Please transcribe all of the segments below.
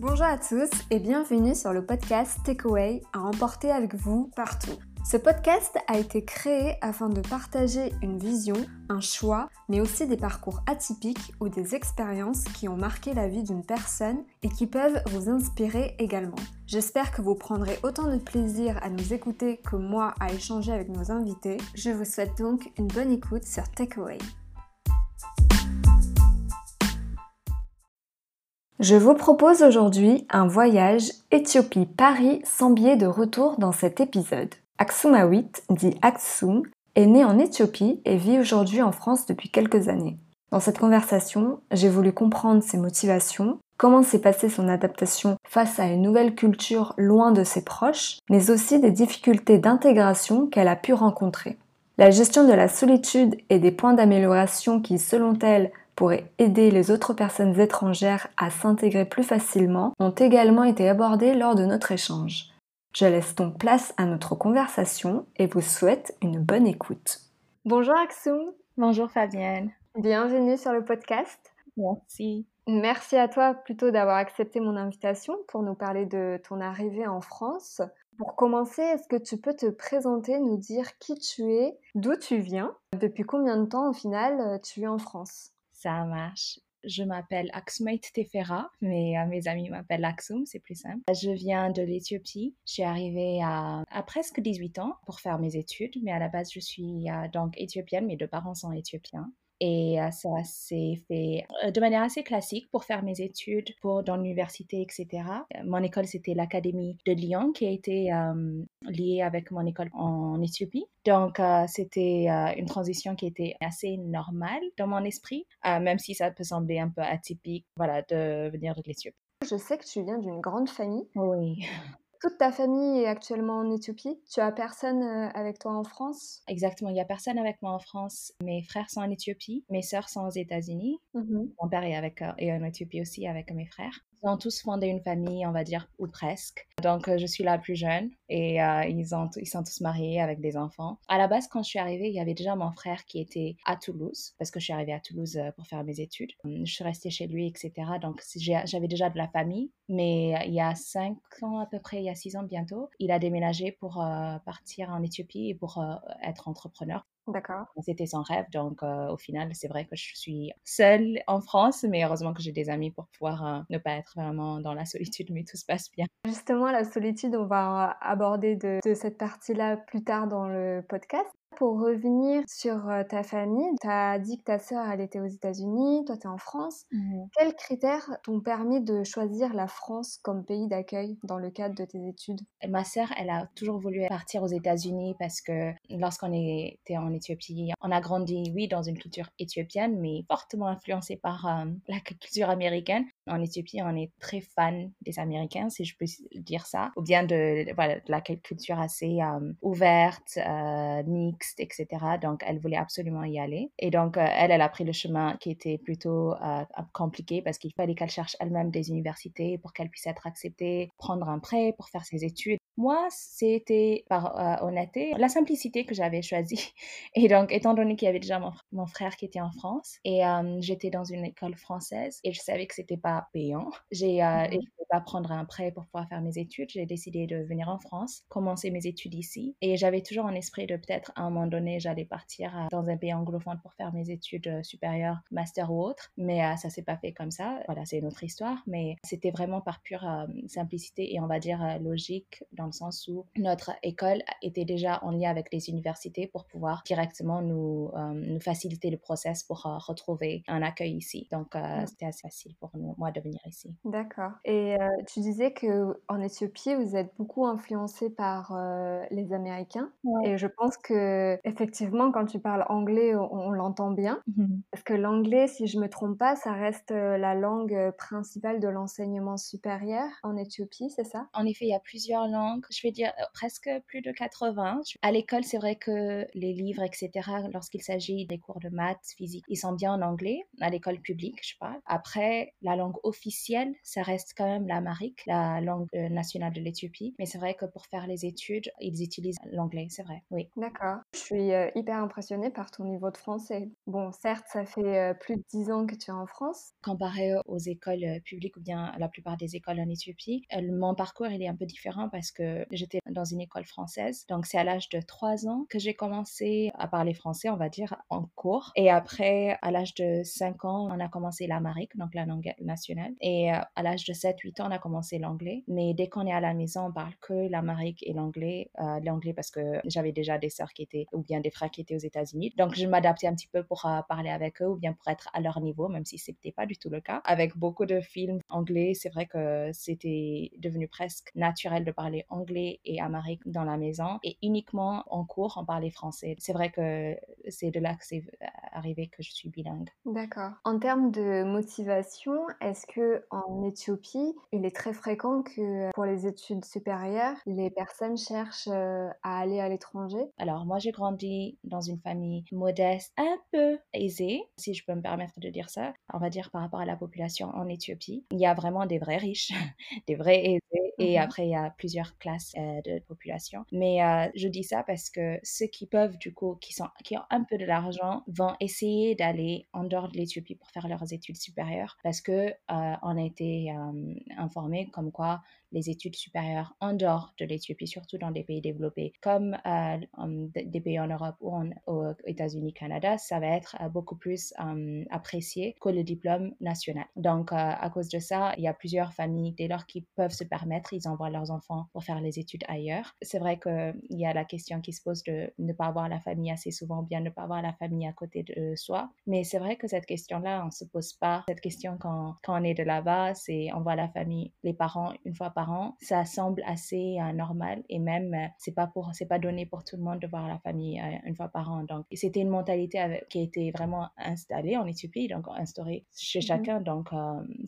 Bonjour à tous et bienvenue sur le podcast Takeaway à emporter avec vous partout. Ce podcast a été créé afin de partager une vision, un choix, mais aussi des parcours atypiques ou des expériences qui ont marqué la vie d'une personne et qui peuvent vous inspirer également. J'espère que vous prendrez autant de plaisir à nous écouter que moi à échanger avec nos invités. Je vous souhaite donc une bonne écoute sur Takeaway. Je vous propose aujourd'hui un voyage Éthiopie-Paris sans billet de retour dans cet épisode. Aksumawit, dit Aksum, est né en Éthiopie et vit aujourd'hui en France depuis quelques années. Dans cette conversation, j'ai voulu comprendre ses motivations, comment s'est passée son adaptation face à une nouvelle culture loin de ses proches, mais aussi des difficultés d'intégration qu'elle a pu rencontrer. La gestion de la solitude et des points d'amélioration qui, selon elle, pourraient aider les autres personnes étrangères à s'intégrer plus facilement ont également été abordés lors de notre échange. Je laisse donc place à notre conversation et vous souhaite une bonne écoute. Bonjour Aksum. Bonjour Fabienne. Bienvenue sur le podcast. Merci. Merci à toi plutôt d'avoir accepté mon invitation pour nous parler de ton arrivée en France. Pour commencer, est-ce que tu peux te présenter, nous dire qui tu es, d'où tu viens, depuis combien de temps au final tu es en France? Ça marche. Je m'appelle Aksumait Tefera, mais euh, mes amis m'appellent Aksum, c'est plus simple. Je viens de l'Éthiopie. Je suis arrivée à, presque 18 ans pour faire mes études, mais à la base, je suis euh, donc éthiopienne. Mes deux parents sont éthiopiens. Et euh, ça s'est fait euh, de manière assez classique pour faire mes études pour, dans l'université, etc. Mon école, c'était l'Académie de Lyon qui a été euh, liée avec mon école en Éthiopie. Donc, c'était une transition qui était assez normale dans mon esprit, même si ça peut sembler un peu atypique voilà, de venir de l'Éthiopie. Je sais que tu viens d'une grande famille. Oui. Toute ta famille est actuellement en Éthiopie? Tu as personne euh, avec toi en France? Exactement, il n'y a personne avec moi en France. Mes frères sont en Éthiopie, mes sœurs sont aux États-Unis. Mmh Mon père est, avec, euh, est en Éthiopie aussi avec mes frères. Ils ont tous fondé une famille, on va dire, ou presque. Donc, euh, je suis la plus jeune et euh, ils, ont, ils sont tous mariés avec des enfants. À la base, quand je suis arrivée, il y avait déjà mon frère qui était à Toulouse, parce que je suis arrivée à Toulouse euh, pour faire mes études. Hum, je suis restée chez lui, etc. Donc, j'avais déjà de la famille. Mais il y a cinq ans à peu près, il y a six ans bientôt, il a déménagé pour partir en Éthiopie et pour être entrepreneur. D'accord. C'était son rêve, donc euh, au final, c'est vrai que je suis seule en France, mais heureusement que j'ai des amis pour pouvoir euh, ne pas être vraiment dans la solitude, mais tout se passe bien. Justement, la solitude, on va aborder de cette partie-là plus tard dans le podcast. Pour revenir sur euh, ta famille, tu as dit que ta sœur, elle était aux États-Unis, toi, tu es en France. Mmh. Quels critères t'ont permis de choisir la France comme pays d'accueil dans le cadre de tes études? Ma sœur, elle a toujours voulu partir aux États-Unis parce que lorsqu'on était en Éthiopie, on a grandi, oui, dans une culture éthiopienne, mais fortement influencée par euh, la culture américaine. En Éthiopie, on est très fan des Américains, si je peux dire ça, ou bien de, voilà, de la culture assez euh, ouverte, mixte etc. Donc, elle voulait absolument y aller. Et donc, euh, elle, elle a pris le chemin qui était plutôt euh, compliqué parce qu'il fallait qu'elle cherche elle-même des universités pour qu'elle puisse être acceptée, prendre un prêt pour faire ses études. Moi, c'était par euh, honnêteté, la simplicité que j'avais choisie. Et donc, étant donné qu'il y avait déjà mon, frère qui était en France et j'étais dans une école française et je savais que c'était pas payant, j'ai mmh et je ne pouvais pas prendre un prêt pour pouvoir faire mes études. J'ai décidé de venir en France, commencer mes études ici. Et j'avais toujours en esprit de peut-être un moment donné, j'allais partir euh, dans un pays anglophone pour faire mes études euh, supérieures, master ou autre. Mais euh, ça s'est pas fait comme ça. Voilà, c'est une autre histoire. Mais c'était vraiment par pure simplicité et on va dire logique dans le sens où notre école était déjà en lien avec les universités pour pouvoir directement nous, nous faciliter le process pour retrouver un accueil ici. Donc, c'était assez facile pour nous, moi de venir ici. D'accord. Et tu disais que en Éthiopie, vous êtes beaucoup influencé par les Américains. Et je pense que effectivement, quand tu parles anglais, on, l'entend bien. Mmh Parce que l'anglais, si je me trompe pas, ça reste euh, la langue euh, principale de l'enseignement supérieur en Éthiopie, c'est ça? En effet, il y a plusieurs langues. Je vais dire euh, presque plus de 80. À l'école, c'est vrai que les livres, etc., lorsqu'il s'agit des cours de maths, physique, ils sont bien en anglais, à l'école publique, je parle. Après, la langue officielle, ça reste quand même l'amérique, la langue nationale de l'Éthiopie. Mais c'est vrai que pour faire les études, ils utilisent l'anglais, c'est vrai, oui. D'accord. Je suis hyper impressionnée par ton niveau de français. Bon, certes, ça fait plus de dix ans que tu es en France. Comparé aux écoles publiques ou bien la plupart des écoles en Éthiopie, mon parcours, il est un peu différent parce que j'étais dans une école française. Donc, c'est à l'âge de trois ans que j'ai commencé à parler français, on va dire, en cours. Et après, à l'âge de 5 ans, on a commencé l'amérique, donc la langue nationale. Et à l'âge de 7-8 ans, on a commencé l'anglais. Mais dès qu'on est à la maison, on parle que l'amérique et l'anglais. l'anglais parce que j'avais déjà des sœurs qui étaient, ou bien des frères qui étaient aux États-Unis. Donc, je m'adaptais un petit peu pour parler avec eux ou bien pour être à leur niveau, même si ce n'était pas du tout le cas. Avec beaucoup de films anglais, c'est vrai que c'était devenu presque naturel de parler anglais et amérique dans la maison. Et uniquement en cours, on parlait français. C'est vrai que c'est de là que c'est arrivé que je suis bilingue. D'accord. En termes de motivation, est-ce que en Éthiopie, il est très fréquent que pour les études supérieures, les personnes cherchent euh, à aller à l'étranger? Alors moi, j'ai grandi dans une famille modeste, un peu aisée, si je peux me permettre de dire ça. On va dire par rapport à la population en Éthiopie, il y a vraiment des vrais riches, des vrais aisés, et mmh après il y a plusieurs classes euh, de population. Mais euh, je dis ça parce que ceux qui peuvent du coup, qui sont, qui ont un peu de l'argent, vont essayer d'aller en dehors de l'Éthiopie pour faire leurs études supérieures parce que euh, on a été informé comme quoi les études supérieures en dehors de l'Éthiopie, surtout dans des pays développés comme euh, des pays en Europe ou aux États-Unis, Canada, ça va être beaucoup plus apprécié que le diplôme national. Donc, à cause de ça, il y a plusieurs familles, dès lors qu'ils peuvent se permettre, ils envoient leurs enfants pour faire les études ailleurs. C'est vrai qu'il y a la question qui se pose de ne pas avoir la famille assez souvent, bien ne pas avoir la famille à côté de soi. Mais c'est vrai que cette question-là, on ne se pose pas cette question quand, quand on est de là-bas, c'est on voit la famille, les parents une fois par an. Ça semble assez euh, normal et même euh, c'est pas pour c'est pas donné pour tout le monde de voir la famille euh, une fois par an. Donc c'était une mentalité qui a été vraiment installée en Éthiopie, donc instaurée chez mmh chacun. Donc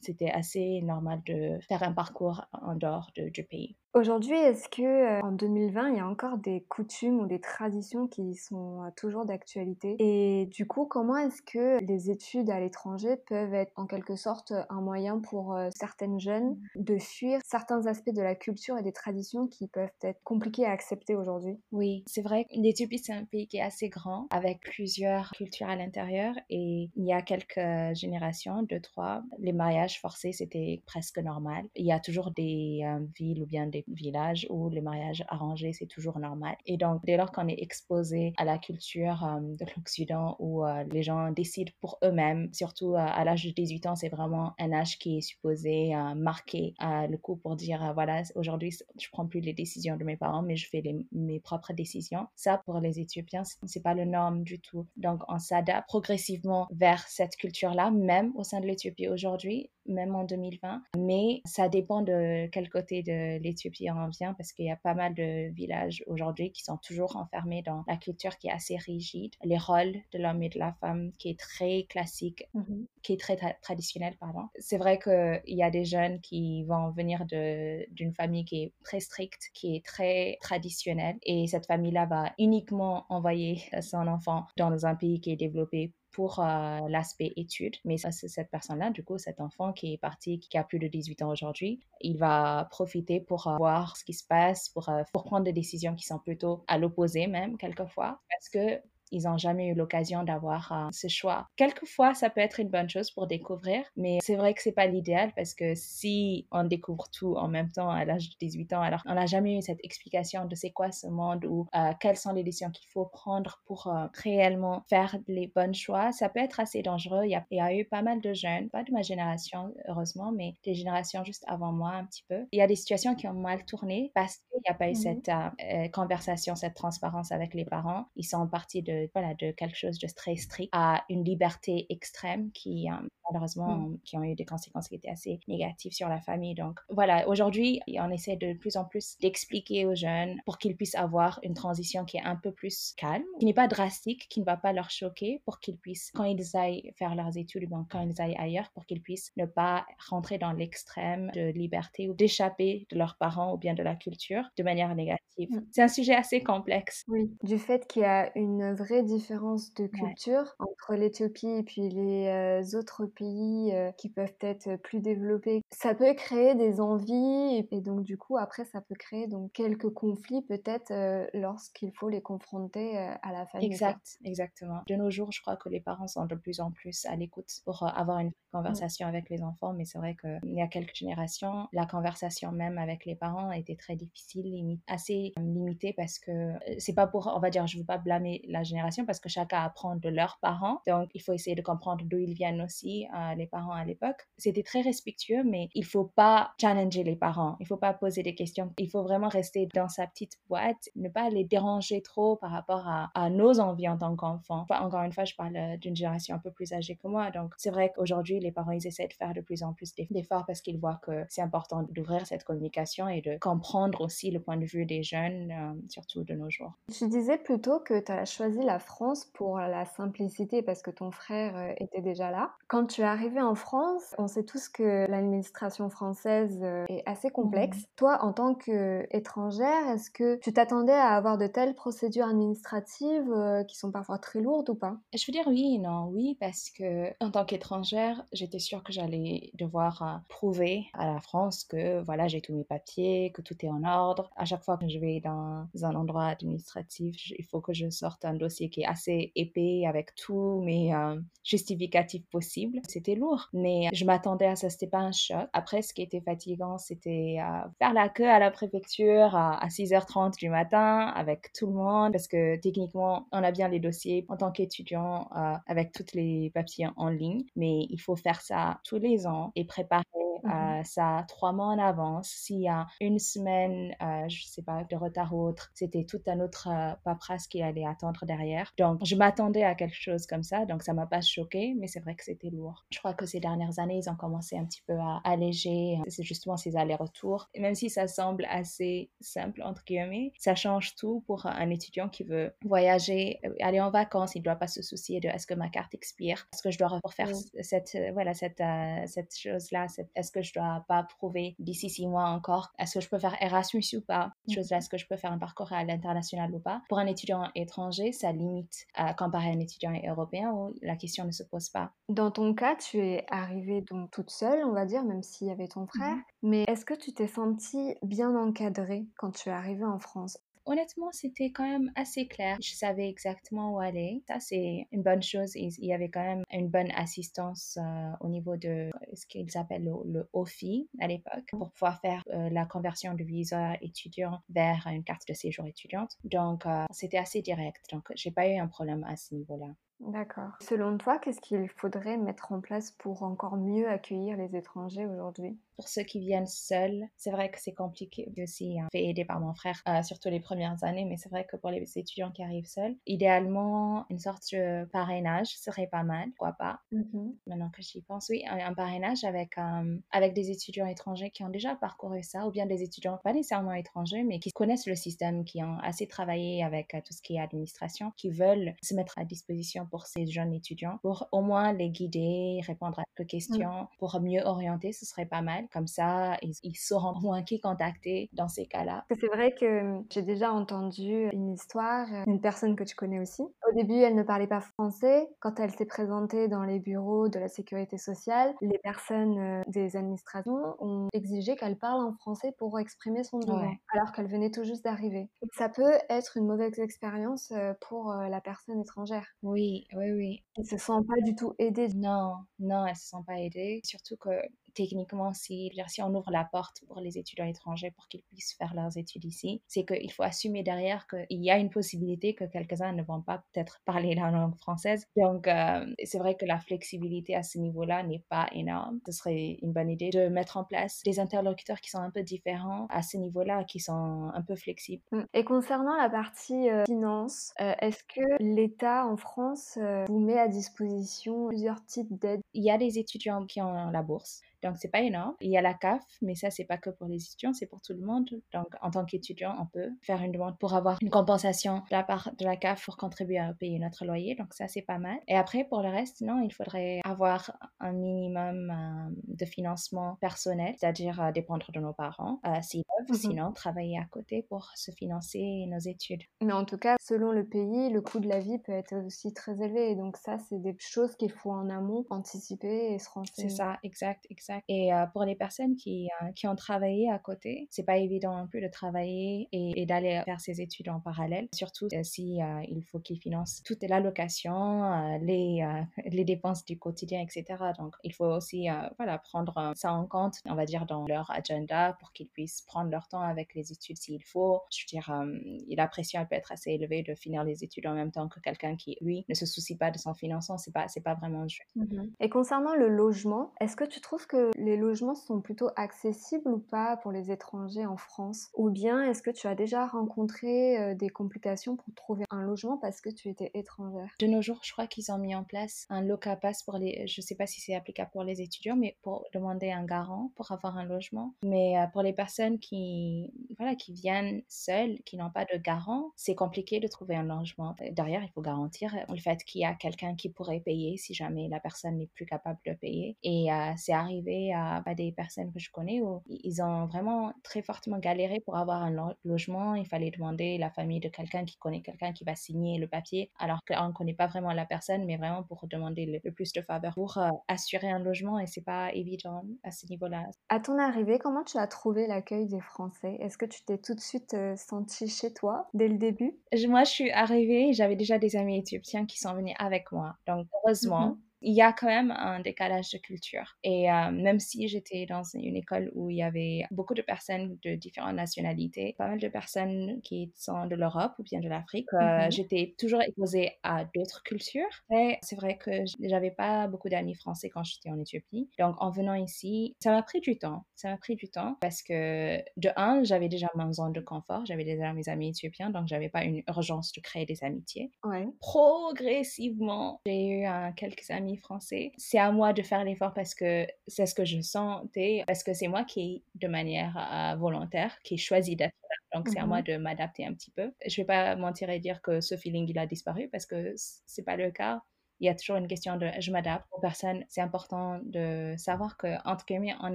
c'était assez normal de faire un parcours en dehors du pays. Aujourd'hui, est-ce que en 2020, il y a encore des coutumes ou des traditions qui sont toujours d'actualité? Et du coup, comment est-ce que les études à l'étranger peuvent être en quelque sorte un moyen pour certaines jeunes mmh. de fuir certains aspects de la culture et des traditions qui peuvent être compliqués à accepter aujourd'hui? Oui, c'est vrai. L'Éthiopie, c'est un pays qui est assez grand, avec plusieurs cultures à l'intérieur. Et il y a quelques générations, deux, trois, les mariages forcés, c'était presque normal. Il y a toujours des villes ou bien des village où les mariages arrangés, c'est toujours normal. Et donc, dès lors qu'on est exposé à la culture euh, de l'Occident où euh, les gens décident pour eux-mêmes, surtout euh, à l'âge de 18 ans, c'est vraiment un âge qui est supposé marquer le coup pour dire, voilà, aujourd'hui, je prends plus les décisions de mes parents, mais je fais mes propres décisions. Ça, pour les Éthiopiens, c'est pas le norme du tout. Donc, on s'adapte progressivement vers cette culture-là, même au sein de l'Éthiopie aujourd'hui même en 2020. Mais ça dépend de quel côté de l'Éthiopie on vient parce qu'il y a pas mal de villages aujourd'hui qui sont toujours enfermés dans la culture qui est assez rigide, les rôles de l'homme et de la femme qui est très classique, mmh qui est très traditionnel, pardon. C'est vrai qu'il y a des jeunes qui vont venir d'une famille qui est très stricte, qui est très traditionnelle et cette famille-là va uniquement envoyer son enfant dans un pays qui est développé pour l'aspect études. Mais cette personne-là, du coup, cet enfant qui est parti, qui a plus de 18 ans aujourd'hui, il va profiter pour voir ce qui se passe, pour, pour prendre des décisions qui sont plutôt à l'opposé même, quelquefois. Parce que ils n'ont jamais eu l'occasion d'avoir euh, ce choix. Quelquefois, ça peut être une bonne chose pour découvrir, mais c'est vrai que c'est pas l'idéal parce que si on découvre tout en même temps à l'âge de 18 ans, alors on n'a jamais eu cette explication de c'est quoi ce monde ou euh, quelles sont les décisions qu'il faut prendre pour euh, réellement faire les bons choix, ça peut être assez dangereux. Il y, a, il y, a, eu pas mal de jeunes, pas de ma génération heureusement, mais des générations juste avant moi un petit peu. Il y a des situations qui ont mal tourné parce qu'il n'y a pas eu mmh cette conversation, cette transparence avec les parents. Ils sont partis de voilà, de quelque chose de très strict à une liberté extrême qui, euh, malheureusement, mmh. qui ont eu des conséquences qui étaient assez négatives sur la famille. Donc, voilà, aujourd'hui, on essaie de plus en plus d'expliquer aux jeunes pour qu'ils puissent avoir une transition qui est un peu plus calme, qui n'est pas drastique, qui ne va pas leur choquer, pour qu'ils puissent, quand ils aillent faire leurs études, bon, quand ils aillent ailleurs, pour qu'ils puissent ne pas rentrer dans l'extrême de liberté ou d'échapper de leurs parents ou bien de la culture de manière négative. Mmh. C'est un sujet assez complexe. Oui, du fait qu'il y a une vraie vraie différence de culture entre l'Éthiopie et puis les euh, autres pays euh, qui peuvent être plus développés. Ça peut créer des envies et, donc du coup après ça peut créer donc quelques conflits peut-être lorsqu'il faut les confronter à la famille. Exact, exactement. De nos jours, je crois que les parents sont de plus en plus à l'écoute pour avoir une conversation avec les enfants, mais c'est vrai qu'il y a quelques générations, la conversation même avec les parents était très difficile, limite, assez limitée parce que c'est pas pour, on va dire, je veux pas blâmer la génération parce que chacun apprend de leurs parents, donc il faut essayer de comprendre d'où ils viennent aussi, euh, les parents à l'époque. C'était très respectueux, mais il faut pas challenger les parents, il faut pas poser des questions, il faut vraiment rester dans sa petite boîte, ne pas les déranger trop par rapport à, nos envies en tant qu'enfants. Encore une fois, je parle euh, d'une génération un peu plus âgée que moi, donc c'est vrai qu'aujourd'hui, les parents, ils essaient de faire de plus en plus d'efforts parce qu'ils voient que c'est important d'ouvrir cette communication et de comprendre aussi le point de vue des jeunes, euh, surtout de nos jours. Tu disais plutôt que tu as choisi la France pour la simplicité parce que ton frère euh, était déjà là. Quand tu es arrivé en France, on sait tous que l'administration française euh, est assez complexe. Mmh. Toi, en tant qu'étrangère, est-ce que tu t'attendais à avoir de telles procédures administratives qui sont parfois très lourdes ou pas? Je veux dire oui et non. Oui, parce que en tant qu'étrangère, j'étais sûre que j'allais devoir prouver à la France que voilà, j'ai tous mes papiers, que tout est en ordre. À chaque fois que je vais dans un endroit administratif, il faut que je sorte un dossier qui est assez épais avec tous mes euh, justificatifs possibles. C'était lourd, mais je m'attendais à ça, c'était pas un choc. Après, ce qui était fatigant, c'était euh, faire la queue à la préfecture à, 6h30 du matin avec tout le monde parce que techniquement, on a bien les dossiers en tant qu'étudiant euh, avec tous les papiers en ligne, mais il faut faire ça tous les ans et préparer Mmh ça trois mois en avance. S'il y a une semaine, euh, je sais pas, de retard ou autre, c'était toute un autre paperasse qui allait attendre derrière. Donc, je m'attendais à quelque chose comme ça, donc ça m'a pas choqué, mais c'est vrai que c'était lourd. Je crois que ces dernières années, ils ont commencé un petit peu à alléger. C'est justement ces allers-retours. Et même si ça semble assez simple, entre guillemets, ça change tout pour un étudiant qui veut voyager, euh, aller en vacances. Il ne doit pas se soucier de est-ce que ma carte expire, est-ce que je dois refaire mmh. cette, voilà, cette, cette chose-là, est-ce que je dois pas prouver d'ici six mois encore Est-ce que je peux faire Erasmus ou pas mm. Chose là, est-ce que je peux faire un parcours à l'international ou pas Pour un étudiant étranger, ça limite comparer à un étudiant européen où la question ne se pose pas. Dans ton cas, tu es arrivée donc toute seule, on va dire, même s'il y avait ton frère. Mm-hmm. Mais est-ce que tu t'es sentie bien encadrée quand tu es arrivée en France? Honnêtement, c'était quand même assez clair. Je savais exactement où aller. Ça, c'est une bonne chose. Il y avait quand même une bonne assistance euh, au niveau de ce qu'ils appellent le, OFI à l'époque pour pouvoir faire euh, la conversion du visa étudiant vers une carte de séjour étudiante. Donc, euh, c'était assez direct. Donc, j'ai pas eu un problème à ce niveau-là. D'accord. Selon toi, qu'est-ce qu'il faudrait mettre en place pour encore mieux accueillir les étrangers aujourd'hui? Pour ceux qui viennent seuls, c'est vrai que c'est compliqué aussi. Hein. Fait aider par mon frère, euh, surtout les premières années, mais c'est vrai que pour les étudiants qui arrivent seuls, idéalement, une sorte de parrainage serait pas mal, pourquoi pas. Mm-hmm. Maintenant que j'y pense, oui, un, parrainage avec, euh, avec des étudiants étrangers qui ont déjà parcouru ça, ou bien des étudiants pas nécessairement étrangers, mais qui connaissent le système, qui ont assez travaillé avec euh, tout ce qui est administration, qui veulent se mettre à disposition pour ces jeunes étudiants, pour au moins les guider, répondre à quelques questions, pour mieux orienter, ce serait pas mal. Comme ça, ils, sauront moins qui contacter dans ces cas-là. C'est vrai que j'ai déjà entendu une histoire d'une personne que tu connais aussi. Au début, elle ne parlait pas français. Quand elle s'est présentée dans les bureaux de la sécurité sociale, les personnes euh, des administrations ont exigé qu'elle parle en français pour exprimer son besoin, alors qu'elle venait tout juste d'arriver. Ça peut être une mauvaise expérience euh, pour euh, la personne étrangère. Oui, oui, oui. Ils se sentent pas du tout aidés. Non, non, elles se sentent pas aidées. Surtout que techniquement, si, si on ouvre la porte pour les étudiants étrangers pour qu'ils puissent faire leurs études ici, c'est qu'il faut assumer derrière qu'il y a une possibilité que quelques-uns ne vont pas peut-être parler la langue française. Donc, euh, c'est vrai que la flexibilité à ce niveau-là n'est pas énorme. Ce serait une bonne idée de mettre en place des interlocuteurs qui sont un peu différents à ce niveau-là, qui sont un peu flexibles. Mm. Et concernant la partie euh, finance, euh, est-ce que l'État en France vous met à disposition plusieurs types d'aides? Il y a des étudiants qui ont la bourse. Donc, c'est pas énorme. Il y a la CAF, mais ça, c'est pas que pour les étudiants, c'est pour tout le monde. Donc, en tant qu'étudiant, on peut faire une demande pour avoir une compensation de la part de la CAF pour contribuer à payer notre loyer. Donc, ça, c'est pas mal. Et après, pour le reste, non, il faudrait avoir un minimum euh, de financement personnel, c'est-à-dire dépendre de nos parents, s'ils peuvent, mmh sinon travailler à côté pour se financer nos études. Mais en tout cas, selon le pays, le coût de la vie peut être aussi très élevé. Et donc ça, c'est des choses qu'il faut en amont anticiper et se renseigner. C'est ça, exact, exact. Et pour les personnes qui, qui ont travaillé à côté, c'est pas évident non plus de travailler et, d'aller faire ses études en parallèle, surtout si il faut qu'ils financent toute l'allocation, les, les dépenses du quotidien, etc. Donc, il faut aussi euh, voilà, prendre euh, ça en compte, on va dire, dans leur agenda pour qu'ils puissent prendre leur temps avec les études s'il faut. Je veux dire, euh, la pression elle peut être assez élevée de finir les études en même temps que quelqu'un qui, lui, ne se soucie pas de son financement. C'est pas, pas vraiment juste. Mhm. Et concernant le logement, est-ce que tu trouves que les logements sont plutôt accessibles ou pas pour les étrangers en France? Ou bien est-ce que tu as déjà rencontré des complications pour trouver un logement parce que tu étais étrangère? De nos jours, je crois qu'ils ont mis en place un locapass pour les, je sais pas si c'est applicable pour les étudiants, mais pour demander un garant pour avoir un logement. Mais euh, pour les personnes qui, voilà, qui viennent seules, qui n'ont pas de garant, c'est compliqué de trouver un logement. Derrière, il faut garantir le fait qu'il y a quelqu'un qui pourrait payer si jamais la personne n'est plus capable de payer. Et euh, c'est arrivé à, des personnes que je connais où ils ont vraiment très fortement galéré pour avoir un logement. Il fallait demander la famille de quelqu'un qui connaît quelqu'un qui va signer le papier, alors qu'on ne connaît pas vraiment la personne, mais vraiment pour demander le, le plus de faveur pour euh, assurer un logement et c'est pas évident à ce niveau-là. À ton arrivée, comment tu as trouvé l'accueil des Français? Est-ce que tu t'es tout de suite euh, sentie chez toi dès le début? Moi, je suis arrivée, j'avais déjà des amis éthiopiens qui sont venus avec moi. Donc, heureusement, mmh il y a quand même un décalage de culture. Et euh, même si j'étais dans une école où il y avait beaucoup de personnes de différentes nationalités, pas mal de personnes qui sont de l'Europe ou bien de l'Afrique, euh, mm-hmm. j'étais toujours exposée à d'autres cultures. Et c'est vrai que j'avais pas beaucoup d'amis français quand j'étais en Éthiopie. Donc en venant ici, ça m'a pris du temps. Ça m'a pris du temps parce que de un, j'avais déjà ma zone de confort, j'avais déjà mes amis éthiopiens, donc j'avais pas une urgence de créer des amitiés. Ouais. Progressivement, j'ai eu euh, quelques amis français. C'est à moi de faire l'effort parce que c'est ce que je sentais, parce que c'est moi qui, de manière euh, volontaire, qui ai choisi d'être là. Donc, c'est à moi mmh de m'adapter un petit peu. Je vais pas mentir et dire que ce feeling, il a disparu parce que c'est pas le cas il y a toujours une question de je m'adapte aux personnes. C'est important de savoir que, entre guillemets, on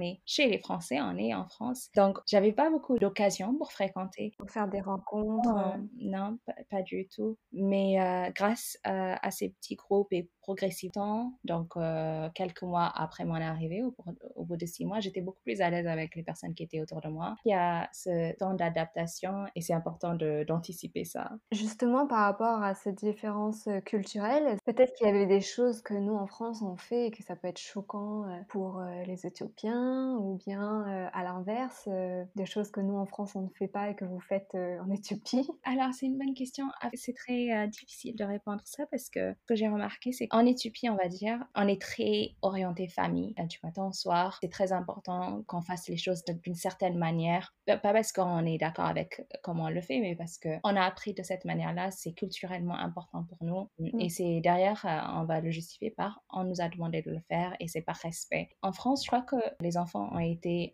est chez les Français, on est en France. Donc, j'avais pas beaucoup d'occasions pour fréquenter. Pour faire des rencontres. non, pas, du tout. Mais euh, grâce à ces petits groupes et progressivement, donc euh, quelques mois après mon arrivée, au, au bout de six mois, j'étais beaucoup plus à l'aise avec les personnes qui étaient autour de moi. Il y a ce temps d'adaptation et c'est important d'anticiper ça. Justement, par rapport à cette différence euh, culturelle, peut-être qu'il y avait des choses que nous en France on fait et que ça peut être choquant euh, pour euh, les Éthiopiens ou bien euh, à l'inverse, des choses que nous en France on ne fait pas et que vous faites en Éthiopie Alors c'est une bonne question. Ah, c'est très difficile de répondre ça parce que ce que j'ai remarqué c'est qu'en Éthiopie on va dire on est très orienté famille du matin au soir. C'est très important qu'on fasse les choses d'une certaine manière. Pas parce qu'on est d'accord avec comment on le fait mais parce qu'on a appris de cette manière-là. C'est culturellement important pour nous et mmh. c'est derrière on va le justifier par on nous a demandé de le faire et c'est par respect. En France, je crois que les enfants ont été,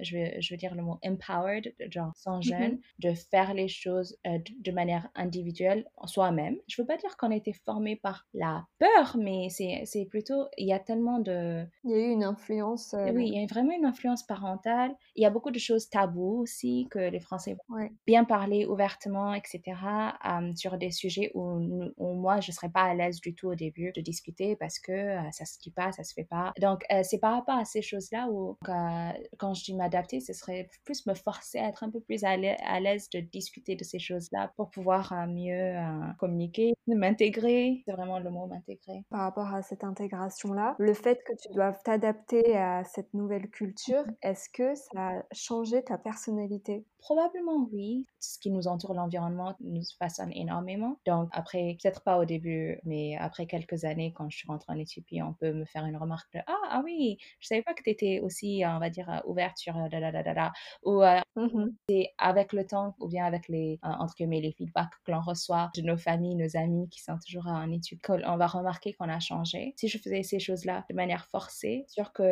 je, veux, je veux dire le mot empowered, genre sans mm-hmm. jeunes, de faire les choses euh, de, manière individuelle soi-même. Je veux pas dire qu'on a été formé par la peur, mais c'est plutôt, il y a tellement de... Il y a eu une influence. Euh, oui, il y a vraiment une influence parentale. Il y a beaucoup de choses taboues aussi que les Français vont bien parler ouvertement, etc., euh, sur des sujets où, où moi, je serais pas à l'aise du tout au début de discuter parce que euh, ça se dit pas, ça se fait pas. Donc, euh, c'est par rapport à ces choses-là où, quand je dis m'adapter, ce serait plus me forcer à être un peu plus à l'aise de discuter de ces choses-là pour pouvoir euh, mieux communiquer, m'intégrer. C'est vraiment le mot m'intégrer. Par rapport à cette intégration-là, le fait que tu doives t'adapter à cette nouvelle culture, mmh est-ce que ça a changé ta personnalité? Probablement oui. Ce qui nous entoure, l'environnement, nous façonne énormément. Donc après, peut-être pas au début, mais après quelques années, quand je suis rentrée en Éthiopie, on peut me faire une remarque de ah, ah oui, je savais pas que tu étais aussi, on va dire, ouverte sur da da da da da. Ou euh, mmh c'est avec le temps, ou bien avec les, euh, entre guillemets, les feedbacks que l'on reçoit de nos familles, nos amis qui sont toujours en Éthiopie, on va remarquer qu'on a changé. Si je faisais ces choses-là de manière forcée, sûr que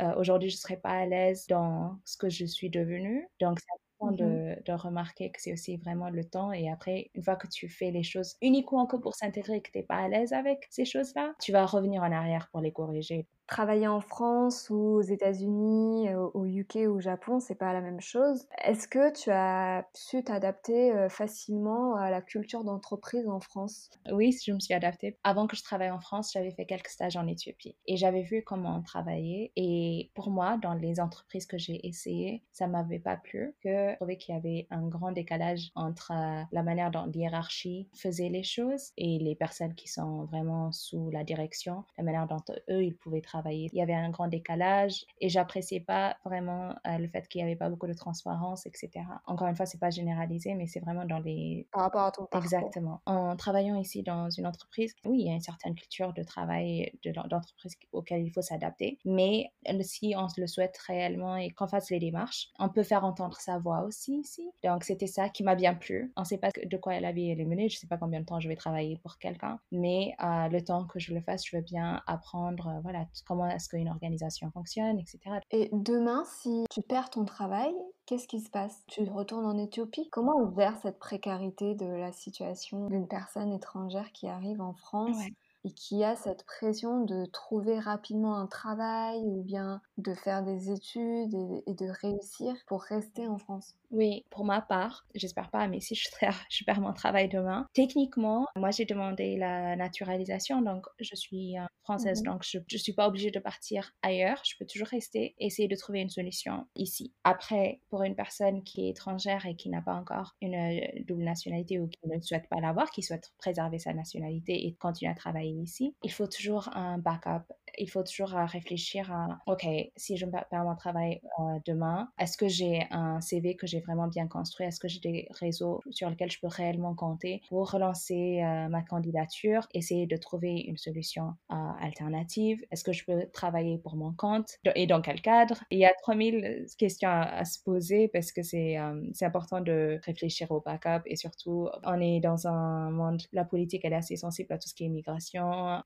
euh, aujourd'hui je serais pas à l'aise dans ce que je suis devenue. Donc c'est Mmh de, remarquer que c'est aussi vraiment le temps. Et après, une fois que tu fais les choses uniquement que pour s'intégrer que tu n'es pas à l'aise avec ces choses-là, tu vas revenir en arrière pour les corriger. Travailler en France ou aux États-Unis, au UK ou au Japon, c'est pas la même chose. Est-ce que tu as su t'adapter facilement à la culture d'entreprise en France? Oui, je me suis adaptée. Avant que je travaille en France, j'avais fait quelques stages en Éthiopie et j'avais vu comment on travaillait. Et pour moi, dans les entreprises que j'ai essayées, ça m'avait pas plu. Que je trouvais qu'il y avait un grand décalage entre la manière dont l'hiérarchie faisait les choses et les personnes qui sont vraiment sous la direction, la manière dont eux, ils pouvaient travailler. Il y avait un grand décalage et j'appréciais pas vraiment euh, le fait qu'il y avait pas beaucoup de transparence, etc. Encore une fois, c'est pas généralisé, mais c'est vraiment dans les... Par rapport à ton parcours. Exactement. En travaillant ici dans une entreprise, oui, il y a une certaine culture de travail d'entreprise auquel il faut s'adapter, mais si on le souhaite réellement et qu'on fasse les démarches, on peut faire entendre sa voix aussi ici. Donc, c'était ça qui m'a bien plu. On sait pas de quoi la vie est menée, je sais pas combien de temps je vais travailler pour quelqu'un, mais euh, le temps que je le fasse, je veux bien apprendre, euh, voilà, comment est-ce qu'une organisation fonctionne, etc. Et demain, si tu perds ton travail, qu'est-ce qui se passe? Tu retournes en Éthiopie? Comment on gère cette précarité de la situation d'une personne étrangère qui arrive en France? Et qui a cette pression de trouver rapidement un travail ou bien de faire des études et, de réussir pour rester en France. Oui, pour ma part, j'espère pas, mais si je, je perds mon travail demain, techniquement, moi j'ai demandé la naturalisation, donc je suis euh, française, mmh donc je ne suis pas obligée de partir ailleurs, je peux toujours rester, essayer de trouver une solution ici. Après, pour une personne qui est étrangère et qui n'a pas encore une euh, double nationalité ou qui ne souhaite pas l'avoir, qui souhaite préserver sa nationalité et continuer à travailler ici, il faut toujours un backup. Il faut toujours euh, réfléchir à, OK, si je perds mon travail euh, demain, est-ce que j'ai un CV que j'ai vraiment bien construit? Est-ce que j'ai des réseaux sur lesquels je peux réellement compter pour relancer euh, ma candidature, essayer de trouver une solution alternative? Est-ce que je peux travailler pour mon compte? Et dans quel cadre? Il y a 3000 questions à, se poser parce que c'est important de réfléchir au backup et surtout, on est dans un monde, la politique, elle est assez sensible à tout ce qui est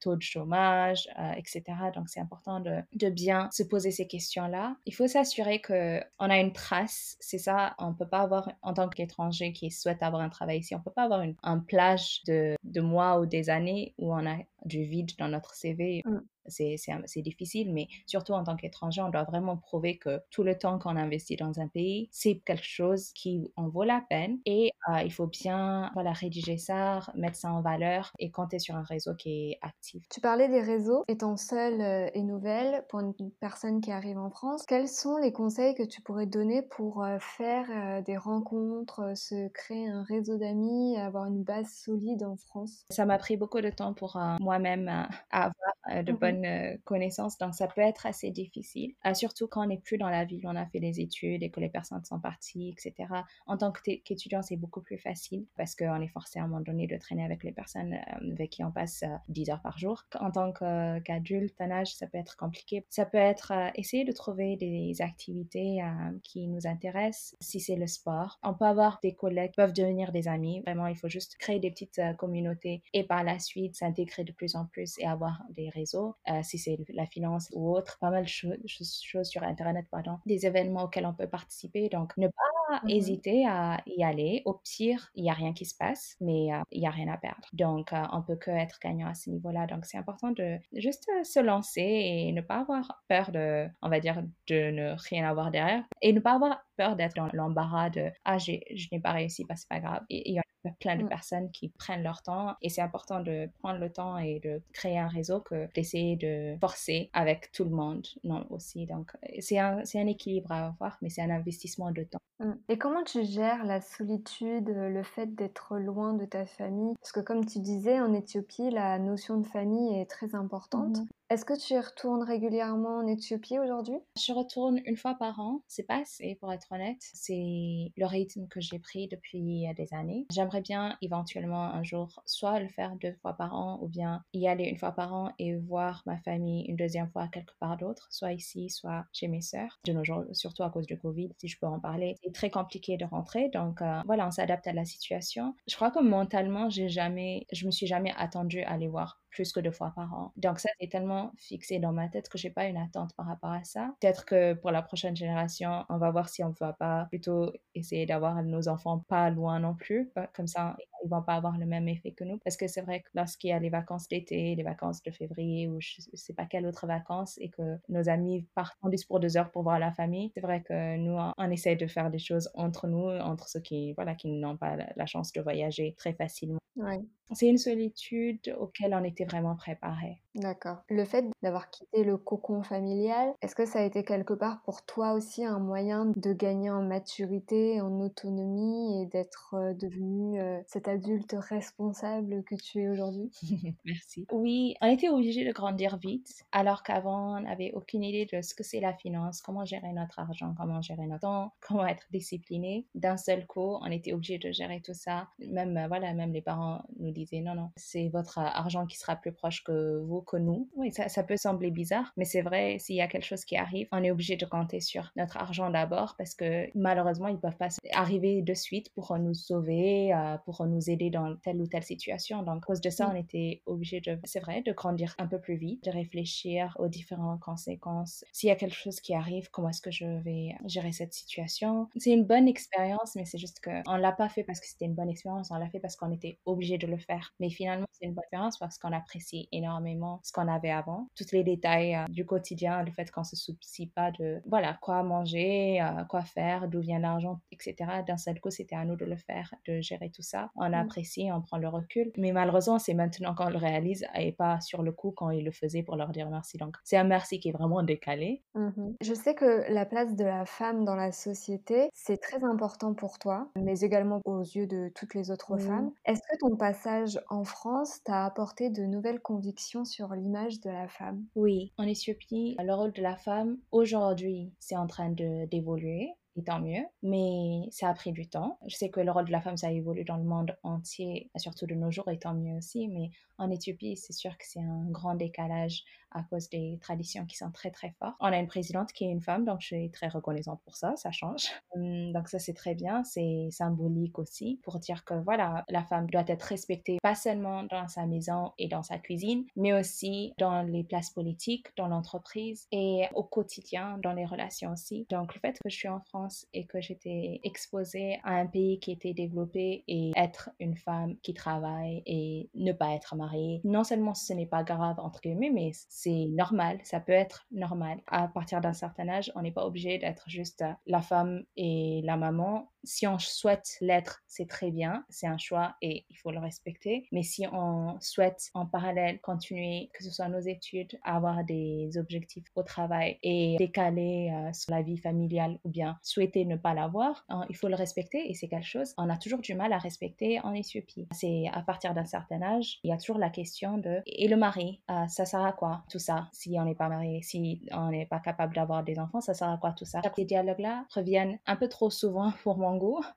taux de chômage, euh, etc. Donc c'est important de, bien se poser ces questions-là. Il faut s'assurer que on a une trace. C'est ça, on peut pas avoir en tant qu'étranger qui souhaite avoir un travail ici, on peut pas avoir une, un plage de mois ou des années où on a du vide dans notre CV. Mm c'est difficile, mais surtout en tant qu'étranger, on doit vraiment prouver que tout le temps qu'on investit dans un pays, c'est quelque chose qui en vaut la peine et euh, il faut bien voilà, rédiger ça, mettre ça en valeur et compter sur un réseau qui est actif. Tu parlais des réseaux. Étant seule euh, et nouvelle, pour une personne qui arrive en France, quels sont les conseils que tu pourrais donner pour euh, faire des rencontres, se créer un réseau d'amis, avoir une base solide en France? Ça m'a pris beaucoup de temps pour moi-même avoir de mmh bonnes euh, connaissances, donc ça peut être assez difficile, euh, surtout quand on n'est plus dans la ville, on a fait des études et que les personnes sont parties, etc. En tant qu'étudiant, c'est beaucoup plus facile parce qu'on est forcé à un moment donné de traîner avec les personnes euh, avec qui on passe 10 heures par jour. En tant qu'adulte, un âge, ça peut être compliqué. Ça peut être essayer de trouver des activités qui nous intéressent. Si c'est le sport, on peut avoir des collègues qui peuvent devenir des amis. Vraiment, il faut juste créer des petites communautés et par la suite s'intégrer de plus en plus et avoir des réseaux. Euh, si c'est la finance ou autre, pas mal de choses sur Internet, pardon, des événements auxquels on peut participer. Donc, ne pas hésiter à y aller. Au pire, il n'y a rien qui se passe, mais euh, il n'y a rien à perdre. Donc, euh, on peut que être gagnant à ce niveau-là. Donc, c'est important de juste se lancer et ne pas avoir peur de, on va dire, de ne rien avoir derrière et ne pas avoir peur d'être dans l'embarras de ah je n'ai pas réussi, bah, c'est pas grave. Et il y a plein de mmh. personnes qui prennent leur temps et c'est important de prendre le temps et de créer un réseau que d'essayer de forcer avec tout le monde non aussi donc c'est un, un équilibre à avoir mais c'est un investissement de temps mmh. et comment tu gères la solitude le fait d'être loin de ta famille? Parce que comme tu disais en Éthiopie la notion de famille est très importante mmh. Est-ce que tu y retournes régulièrement en Éthiopie aujourd'hui? Je retourne une fois par an. C'est pas assez pour être honnête. C'est le rythme que j'ai pris depuis des années. J'aimerais bien éventuellement un jour soit le faire deux fois par an ou bien y aller une fois par an et voir ma famille une deuxième fois quelque part d'autre, soit ici, soit chez mes sœurs. De nos jours, surtout à cause du Covid, si je peux en parler, très compliqué de rentrer. Donc euh, voilà, on s'adapte à la situation. Je crois que mentalement, j'ai jamais, je me suis jamais attendue à aller voir plus que deux fois par an. Donc ça, c'est tellement fixé dans ma tête que j'ai pas une attente par rapport à ça. Peut-être que pour la prochaine génération, on va voir si on va pas plutôt essayer d'avoir nos enfants pas loin non plus. Comme ça, ils vont pas avoir le même effet que nous. Parce que c'est vrai que lorsqu'il y a les vacances d'été, les vacances de février ou je sais pas quelle autre vacances et que nos amis partent en pour deux heures pour voir la famille, c'est vrai que nous, on essaie de faire des choses entre nous, entre ceux qui, voilà, qui n'ont pas la chance de voyager très facilement. Ouais. C'est une solitude auquel on était vraiment préparé. D'accord. Le fait d'avoir quitté le cocon familial, est-ce que ça a été quelque part pour toi aussi un moyen de gagner en maturité, en autonomie et d'être euh, devenu euh, cet adulte responsable que tu es aujourd'hui? Merci. Oui, on était obligé de grandir vite, alors qu'avant, on n'avait aucune idée de ce que c'est la finance, comment gérer notre argent, comment gérer notre temps, comment être discipliné. D'un seul coup, on était obligé de gérer tout ça. Même, euh, voilà, même les parents nous disait non, non, c'est votre argent qui sera plus proche que vous, que nous. Oui, ça, ça peut sembler bizarre, mais c'est vrai, s'il y a quelque chose qui arrive, on est obligé de compter sur notre argent d'abord parce que malheureusement, ils peuvent pas arriver de suite pour nous sauver, euh, pour nous aider dans telle ou telle situation. Donc, à cause de ça, on était obligé de, c'est vrai, de grandir un peu plus vite, de réfléchir aux différentes conséquences. S'il y a quelque chose qui arrive, comment est-ce que je vais gérer cette situation? C'est une bonne expérience, mais c'est juste qu'on l'a pas fait parce que c'était une bonne expérience, on l'a fait parce qu'on était obligé de le faire. Mais finalement, c'est une bonne expérience parce qu'on apprécie énormément ce qu'on avait avant. Tous les détails euh, du quotidien, le fait qu'on se soucie pas de, voilà, quoi manger, euh, quoi faire, d'où vient l'argent, etc. D'un seul coup, c'était à nous de le faire, de gérer tout ça. On mmh. apprécie, on prend le recul. Mais malheureusement, c'est maintenant qu'on le réalise et pas sur le coup quand il le faisait pour leur dire merci. Donc, c'est un merci qui est vraiment décalé. Mmh Je sais que la place de la femme dans la société, c'est très important pour toi, mais également aux yeux de toutes les autres femmes. Est-ce que ton passage en France t'a apporté de nouvelles convictions sur l'image de la femme? Oui, en Éthiopie, le rôle de la femme, aujourd'hui, c'est en train d'évoluer et tant mieux. Mais ça a pris du temps. Je sais que le rôle de la femme, ça évolue dans le monde entier, surtout de nos jours, et tant mieux aussi. Mais en Éthiopie, c'est sûr que c'est un grand décalage à cause des traditions qui sont très très fortes. On a une présidente qui est une femme, donc je suis très reconnaissante pour ça, ça change. Hum, donc ça c'est très bien, c'est symbolique aussi pour dire que voilà, la femme doit être respectée pas seulement dans sa maison et dans sa cuisine, mais aussi dans les places politiques, dans l'entreprise et au quotidien, dans les relations aussi. Donc le fait que je suis en France et que j'étais exposée à un pays qui était développé et être une femme qui travaille et ne pas être mariée, non seulement ce n'est pas grave entre guillemets, mais c'est normal, ça peut être normal. À partir d'un certain âge, on n'est pas obligé d'être juste la femme et la maman si on souhaite l'être, c'est très bien, c'est un choix et il faut le respecter. Mais si on souhaite en parallèle continuer, que ce soit nos études, avoir des objectifs au travail et décaler euh, sur la vie familiale ou bien souhaiter ne pas l'avoir, hein, il faut le respecter et c'est quelque chose on a toujours du mal à respecter en Éthiopie. C'est à partir d'un certain âge, il y a toujours la question de et le mari, euh, ça sert à quoi tout ça? Si on n'est pas marié, si on n'est pas capable d'avoir des enfants, ça sert à quoi tout ça? Ces dialogues-là reviennent un peu trop souvent pour moi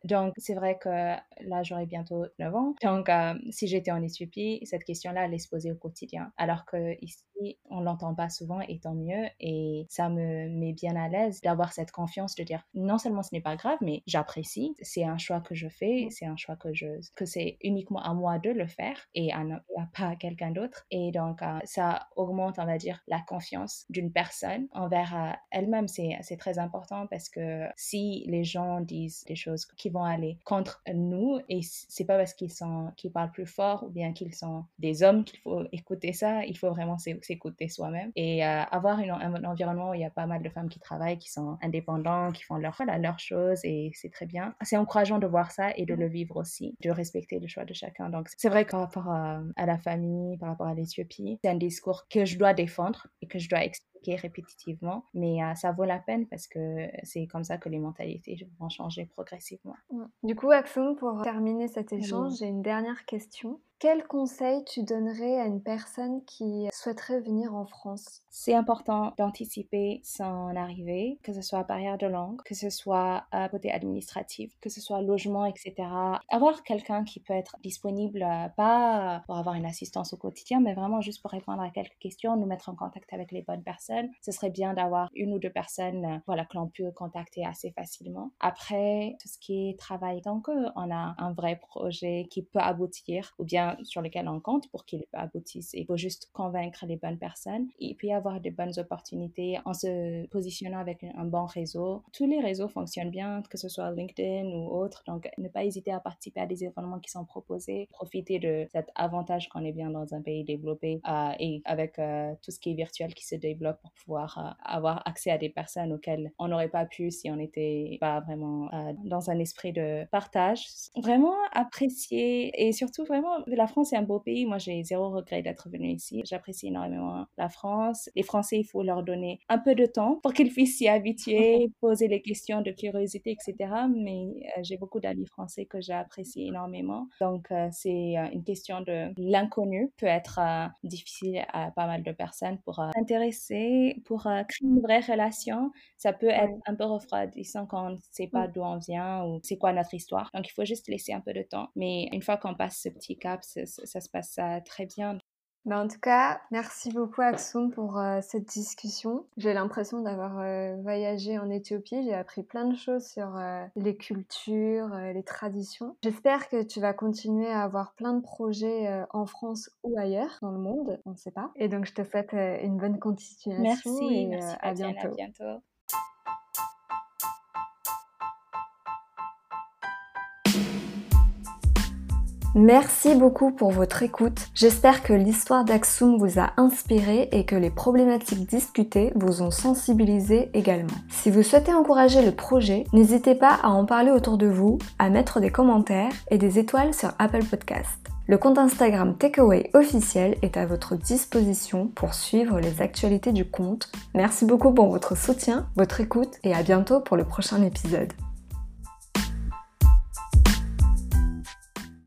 donc, c'est vrai que là, j'aurai bientôt 9 ans. Donc, euh, si j'étais en Éthiopie, cette question-là allait se poser au quotidien. Alors que ici, on l'entend pas souvent et tant mieux. Et ça me met bien à l'aise d'avoir cette confiance de dire non seulement ce n'est pas grave, mais j'apprécie. C'est un choix que je fais. C'est un choix que je, que c'est uniquement à moi de le faire et à, pas à quelqu'un d'autre. Et donc, euh, ça augmente, on va dire, la confiance d'une personne envers euh, elle-même. C'est, très important parce que si les gens disent des choses qui vont aller contre nous et c'est pas parce qu'ils sont qu'ils parlent plus fort ou bien qu'ils sont des hommes qu'il faut écouter ça il faut vraiment s'écouter soi-même et euh, avoir un environnement où il y a pas mal de femmes qui travaillent qui sont indépendants qui font leur voilà, leurs choses et c'est très bien. C'est encourageant de voir ça et de le vivre aussi de respecter le choix de chacun. Donc c'est vrai que par rapport à, à la famille par rapport à l'Éthiopie c'est un discours que je dois défendre et que je dois expliquer répétitivement, mais euh, ça vaut la peine parce que c'est comme ça que les mentalités vont changer progressivement. Du coup, Axon, pour terminer cet échange, j'ai une dernière question. Quel conseil tu donnerais à une personne qui souhaiterait venir en France? C'est important d'anticiper son arrivée, que ce soit barrière de langue, que ce soit côté administratif, que ce soit logement, etc. Avoir quelqu'un qui peut être disponible, euh, pas pour avoir une assistance au quotidien, mais vraiment juste pour répondre à quelques questions, nous mettre en contact avec les bonnes personnes. Ce serait bien d'avoir une ou deux personnes euh, voilà, que l'on peut contacter assez facilement. Après, tout ce qui est travail, tant qu'on a un vrai projet qui peut aboutir, ou bien sur lesquels on compte pour qu'ils aboutissent. Il faut juste convaincre les bonnes personnes. Il peut y avoir de bonnes opportunités en se positionnant avec un bon réseau. Tous les réseaux fonctionnent bien, que ce soit LinkedIn ou autre. Donc, ne pas hésiter à participer à des événements qui sont proposés. Profiter de cet avantage qu'on est bien dans un pays développé euh, et avec euh, tout ce qui est virtuel qui se développe pour pouvoir euh, avoir accès à des personnes auxquelles on n'aurait pas pu si on n'était pas vraiment dans un esprit de partage. Vraiment apprécier et surtout vraiment, la France est un beau pays. Moi, j'ai zéro regret d'être venue ici. J'apprécie énormément la France. Les Français, il faut leur donner un peu de temps pour qu'ils puissent s'y habituer, poser les questions de curiosité, etc. Mais j'ai beaucoup d'amis français que j'apprécie énormément. Donc, c'est une question de l'inconnu peut être difficile à pas mal de personnes pour s'intéresser, pour créer une vraie relation. Ça peut être un peu refroidissant quand on ne sait pas d'où on vient ou c'est quoi notre histoire. Donc, il faut juste laisser un peu de temps. Mais une fois qu'on passe ce petit cap, ça, se passe très bien. Bah, en tout cas, merci beaucoup Aksum pour cette discussion. J'ai l'impression d'avoir voyagé en Éthiopie. J'ai appris plein de choses sur les cultures, les traditions. J'espère que tu vas continuer à avoir plein de projets en France ou ailleurs dans le monde, on ne sait pas. Et donc je te souhaite une bonne continuation. Merci, et merci à bientôt. À bientôt. Merci beaucoup pour votre écoute. J'espère que l'histoire d'Aksum vous a inspiré et que les problématiques discutées vous ont sensibilisé également. Si vous souhaitez encourager le projet, n'hésitez pas à en parler autour de vous, à mettre des commentaires et des étoiles sur Apple Podcast. Le compte Instagram Takeaway officiel est à votre disposition pour suivre les actualités du compte. Merci beaucoup pour votre soutien, votre écoute et à bientôt pour le prochain épisode.